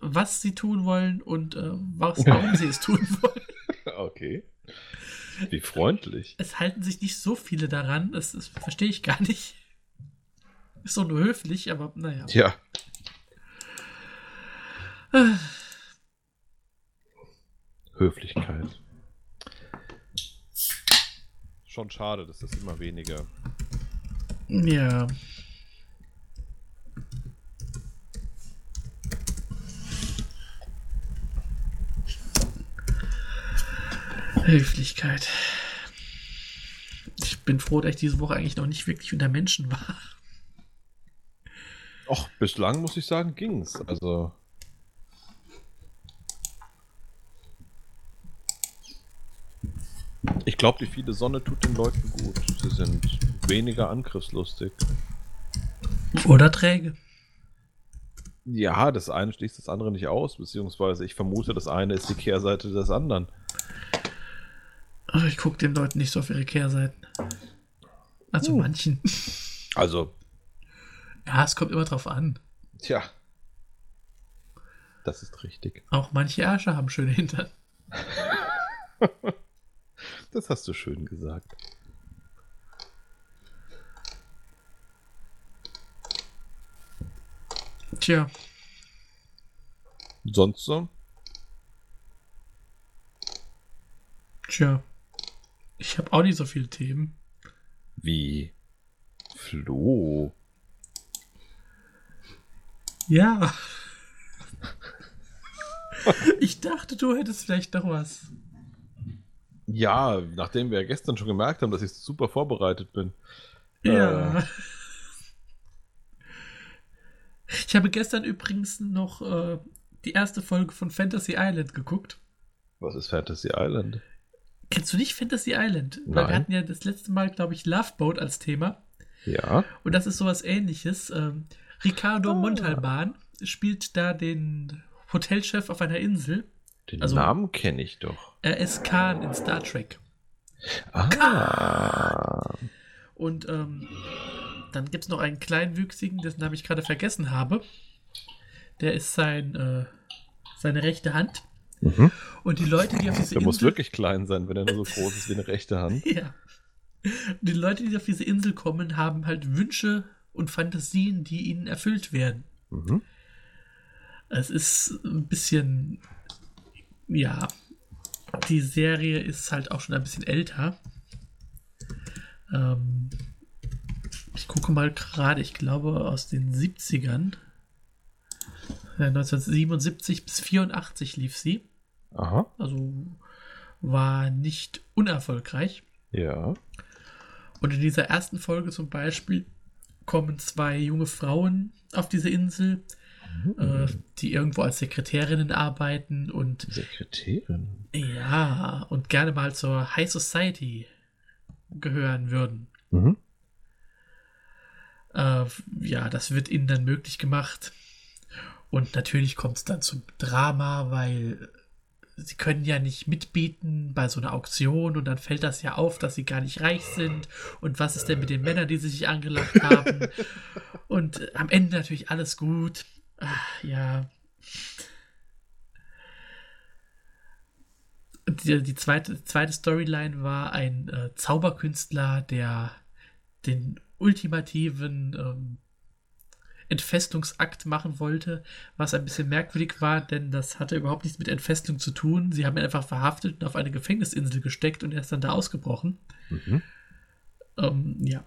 was sie tun wollen und äh, was, warum sie es tun wollen. Okay. Wie freundlich. Es halten sich nicht so viele daran. Das, das verstehe ich gar nicht. Ist doch nur höflich, aber naja. Ja. Höflichkeit. Schon schade, dass das immer weniger. Ja. Höflichkeit. Ich bin froh, dass ich diese Woche eigentlich noch nicht wirklich unter Menschen war. Och, bislang muss ich sagen, ging's. Also. Ich glaube, die viele Sonne tut den Leuten gut. Sie sind weniger angriffslustig. Oder träge. Ja, das eine schließt das andere nicht aus, beziehungsweise ich vermute, das eine ist die Kehrseite des anderen. Aber ich gucke den Leuten nicht so auf ihre Kehrseiten. Also Hm. manchen. Also, Ja, es kommt immer drauf an. tja. Das ist richtig. Auch manche Ärsche haben schöne Hintern. Das hast du schön gesagt. Tja, Sonst so? tja. Ich habe auch nicht so viele Themen. Wie? Flo. Ja. Ich dachte, du hättest vielleicht noch was. Ja, nachdem wir gestern schon gemerkt haben, dass ich super vorbereitet bin. Ja. Äh. Ich habe gestern übrigens noch äh, die erste Folge von Fantasy Island geguckt. Was ist Fantasy Island? Kennst du nicht Fantasy Island? Weil wir Nein. hatten ja das letzte Mal, glaube ich, Love Boat als Thema. Ja. Und das ist sowas ähnliches. Ähm, Ricardo Ah. Montalban spielt da den Hotelchef auf einer Insel. Den Also- Namen kenne ich doch. Er ist Khan in Star Trek. Ah. Und ähm, dann gibt es noch einen kleinwüchsigen, dessen Namen ich gerade vergessen habe. Der ist sein, äh, seine rechte Hand. Mhm. Und die Leute, die auf diese Der muss Insel. wirklich klein sein, wenn er nur so groß ist wie eine rechte Hand. Ja. Die Leute, die auf diese Insel kommen, haben halt Wünsche und Fantasien, die ihnen erfüllt werden. Mhm. Es ist ein bisschen, ja, die Serie ist halt auch schon ein bisschen älter. Ähm, ich gucke mal gerade, ich glaube aus den 70ern. Äh, 1977 bis 84 lief sie. Aha. Also war nicht unerfolgreich. Ja. Und in dieser ersten Folge zum Beispiel kommen zwei junge Frauen auf diese Insel, äh, die irgendwo als Sekretärinnen arbeiten und Sekretärin. ja, und gerne mal zur High Society gehören würden. Mhm. Äh, ja, das wird ihnen dann möglich gemacht. Und natürlich kommt es dann zum Drama, weil sie können ja nicht mitbieten bei so einer Auktion und dann fällt das ja auf, dass sie gar nicht reich sind. Und was ist denn mit den Männern, die sie sich angelacht haben? und am Ende natürlich alles gut. Ah, ja. Die, die zweite, zweite Storyline war ein äh, Zauberkünstler, der den ultimativen ähm, Entfestungsakt machen wollte, was ein bisschen merkwürdig war, denn das hatte überhaupt nichts mit Entfestung zu tun. Sie haben ihn einfach verhaftet und auf eine Gefängnisinsel gesteckt und er ist dann da ausgebrochen. Mhm. Ähm, ja.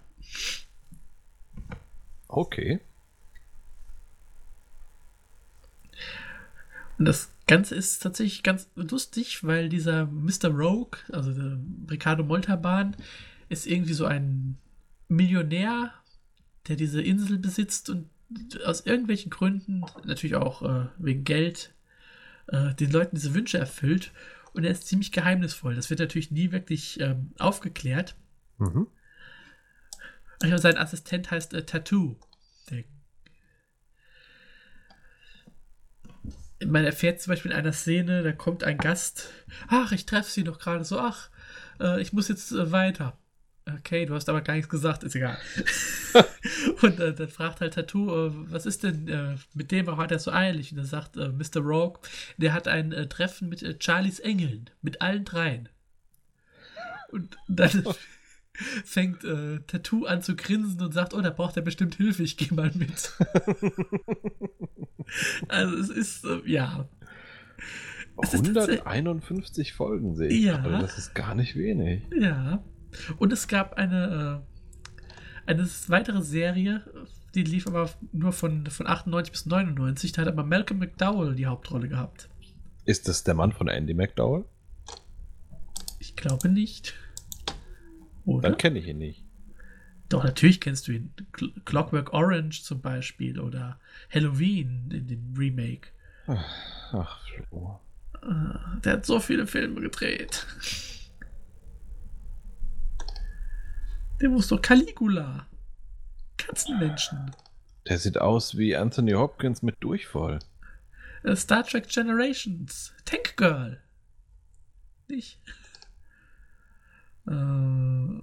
Okay. Das Ganze ist tatsächlich ganz lustig, weil dieser Mr. Rogue, also der Ricardo Montalban, ist irgendwie so ein Millionär, der diese Insel besitzt und aus irgendwelchen Gründen, natürlich auch äh, wegen Geld, äh, den Leuten diese Wünsche erfüllt. Und er ist ziemlich geheimnisvoll. Das wird natürlich nie wirklich ähm, aufgeklärt. Mhm. Also sein Assistent heißt äh, Tattoo. Der man erfährt zum Beispiel in einer Szene, da kommt ein Gast, ach, ich treffe sie doch gerade so, ach, äh, ich muss jetzt äh, weiter. Okay, du hast aber gar nichts gesagt, ist egal. und äh, dann fragt halt Tattoo, äh, was ist denn äh, mit dem, warum hat er so eilig? Und er sagt äh, Mr. Rogue, der hat ein Treffen mit Charlies Engeln, mit allen dreien. Und dann fängt Tattoo an zu grinsen und sagt, oh, da braucht er bestimmt Hilfe, ich gehe mal mit. also es ist, ja. Es 151 Folgen sehe ich ja. gerade, das ist gar nicht wenig. Ja. Und es gab eine, äh, eine weitere Serie, die lief aber nur von, von 98 bis 99. Da hat aber Malcolm McDowell die Hauptrolle gehabt. Ist das der Mann von Andy McDowell? Ich glaube nicht. Oder? Dann kenne ich ihn nicht. Doch, natürlich kennst du ihn. Clockwork Orange zum Beispiel oder Halloween in dem Remake. Ach, ach Flo. Äh, der hat so viele Filme gedreht. Der muss doch Caligula. Katzenmenschen. Der sieht aus wie Anthony Hopkins mit Durchfall. Äh, Star Trek Generations. Tank Girl. Nicht? Äh,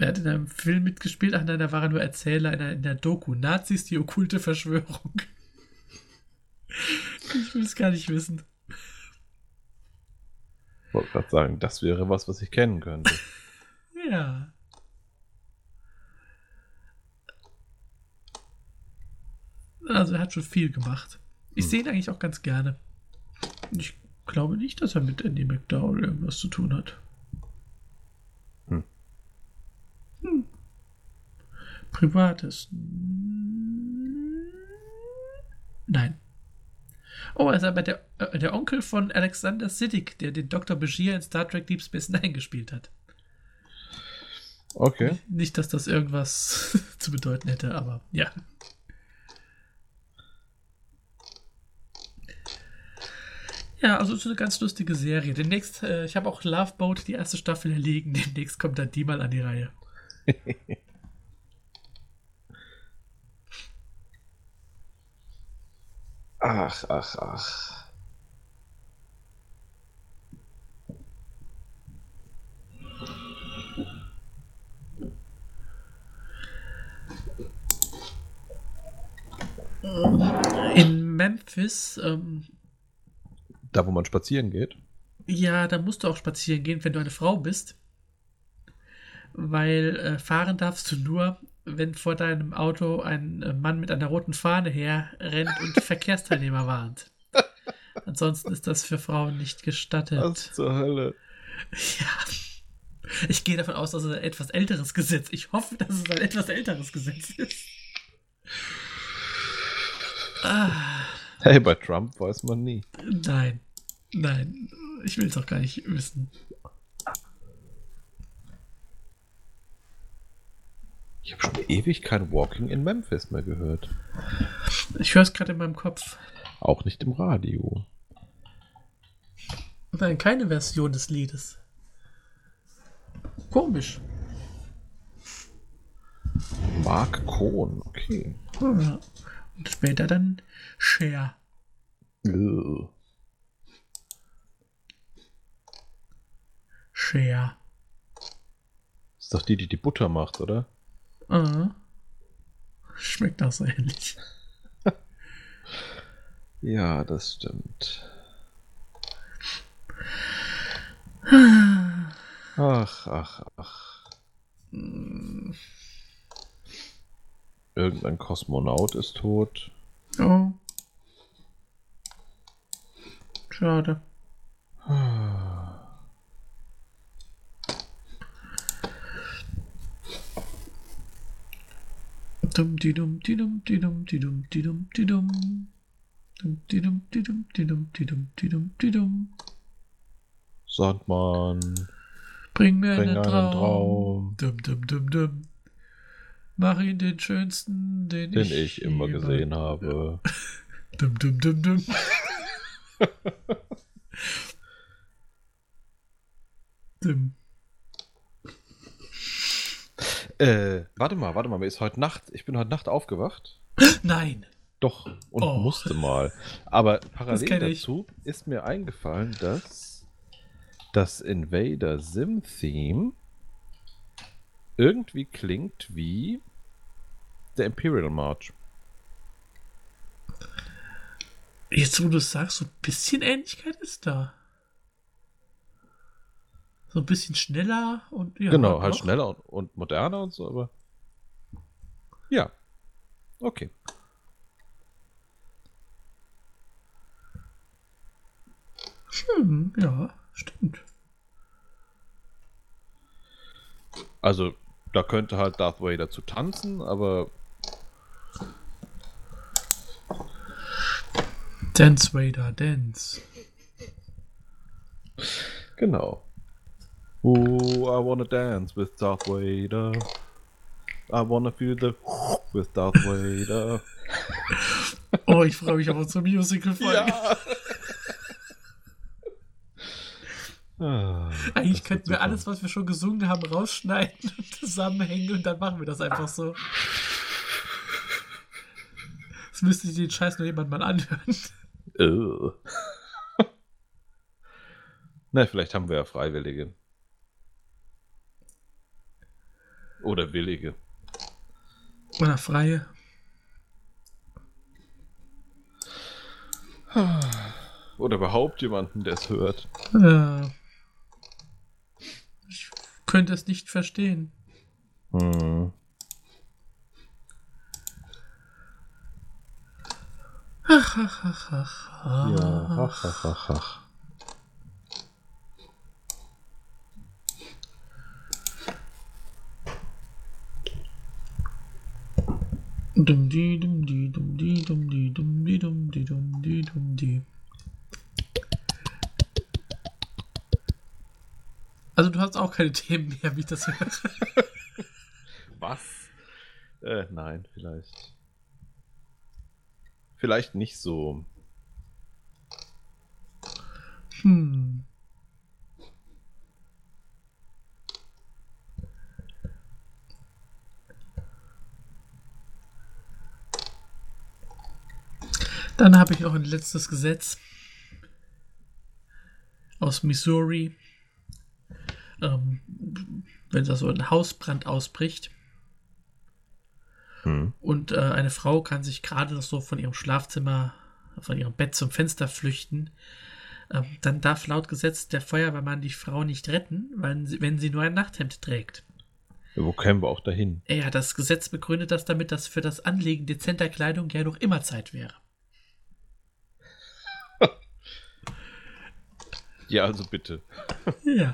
er hat in einem Film mitgespielt. Ach nein, da war er nur Erzähler in der, in der Doku. Nazis, die okkulte Verschwörung. ich will es gar nicht wissen. Ich wollte gerade sagen, das wäre was, was ich kennen könnte. Ja. Also er hat schon viel gemacht. Ich hm. sehe ihn eigentlich auch ganz gerne. Ich glaube nicht, dass er mit Andy McDowell irgendwas zu tun hat. Hm. Hm. Privates. Nein. Oh, er ist aber der, äh, der Onkel von Alexander Siddig, der den Dr. Bashir in Star Trek Deep Space Nine gespielt hat. Okay. Nicht, dass das irgendwas zu bedeuten hätte, aber ja. Ja, also es ist eine ganz lustige Serie. Demnächst, äh, ich habe auch Love Boat, die erste Staffel erlegen. Demnächst kommt dann die mal an die Reihe. ach, ach, ach. In Memphis. Ähm, da, wo man spazieren geht? Ja, da musst du auch spazieren gehen, wenn du eine Frau bist. Weil äh, fahren darfst du nur, wenn vor deinem Auto ein äh, Mann mit einer roten Fahne herrennt und Verkehrsteilnehmer warnt. Ansonsten ist das für Frauen nicht gestattet. Was zur Hölle? Ja. Ich gehe davon aus, dass es ein etwas älteres Gesetz. Ich hoffe, dass es ein etwas älteres Gesetz ist. Ah. Hey, bei Trump weiß man nie. Nein, nein, ich will es auch gar nicht wissen. Ich habe schon ewig kein Walking in Memphis mehr gehört. Ich höre es gerade in meinem Kopf. Auch nicht im Radio. Nein, keine Version des Liedes. Komisch. Mark Kohn, okay. Ja. Und später dann Cher. Ugh. Cher. Ist doch die, die die Butter macht, oder? Uh. Schmeckt auch so ähnlich. ja, das stimmt. Ach, ach, ach. Irgendein Kosmonaut ist tot. Oh. Schade. Dum di dum di dum di dum di dum di dum di dum. Dum di dum di dum di dum di dum di dum di dum. Sandmann. Bring mir Bring einen, einen Traum. Traum. Dum dum dum dum. Mach ihn den schönsten, den, den ich, ich immer gesehen habe. dum, dum, dum, dum. dum. Äh, warte mal, warte mal, mir ist heute Nacht, ich bin heute Nacht aufgewacht. Nein. Doch, und Oh. musste mal. Aber parallel dazu ist mir eingefallen, dass das Invader Sim Theme irgendwie klingt wie der Imperial March. Jetzt, wo du es sagst, so ein bisschen Ähnlichkeit ist da. So ein bisschen schneller und ja. genau, halt doch. schneller und, und moderner und so, aber. Ja. Okay. Hm, ja, stimmt. Also, da könnte halt Darth Vader zu tanzen, aber Dance Vader, Dance. genau. Oh, I wanna dance with Darth Vader. I wanna feel the with Darth Vader. Oh, ich freue mich auf unsere Musical-Folge. Ah, Eigentlich könnten wir alles, was wir schon gesungen haben, rausschneiden und zusammenhängen und dann machen wir das einfach so. Das müsste sich den Scheiß nur jemand mal anhören. Ugh. Na, vielleicht haben wir ja Freiwillige. Oder Willige. Oder Freie. Oder überhaupt jemanden, der es hört. Äh, ich könnte es nicht verstehen. Hm. Ach, ach, ach, ach. ach. Ja, ach, ach, ach, ach. Dum di dum di dum di dum di dum di dum di dum di dum di. Also du hast auch keine Themen mehr, wie ich das höre. Was? Äh, nein, vielleicht. Vielleicht nicht so. Hm. Dann habe ich noch ein letztes Gesetz aus Missouri. Ähm, wenn da so ein Hausbrand ausbricht Hm. und äh, eine Frau kann sich gerade noch so von ihrem Schlafzimmer, von ihrem Bett zum Fenster flüchten, ähm, dann darf laut Gesetz der Feuerwehrmann die Frau nicht retten, sie, wenn sie nur ein Nachthemd trägt. Ja, wo kämen wir auch dahin? Ja, das Gesetz begründet das damit, dass für das Anlegen dezenter Kleidung ja noch immer Zeit wäre. Ja, also bitte. Ja.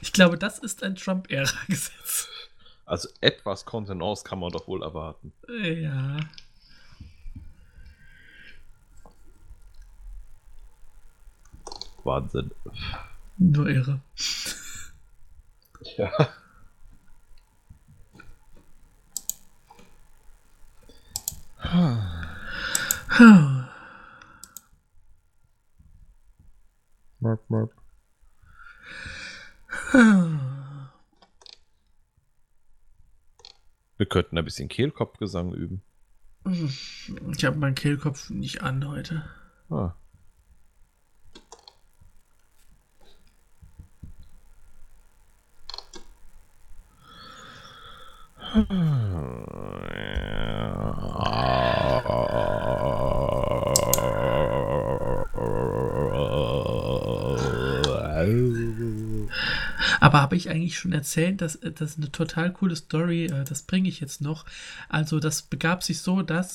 Ich glaube, das ist ein Trump-Ära-Gesetz. Also etwas Kontenance kann man doch wohl erwarten. Ja. Wahnsinn. Nur irre. Ja. Marp, marp. Wir könnten ein bisschen Kehlkopfgesang üben. Ich habe meinen Kehlkopf nicht an heute. Ah. Aber habe ich eigentlich schon erzählt, dass äh, das eine total coole Story, äh, das bringe ich jetzt noch. Also das begab sich so, dass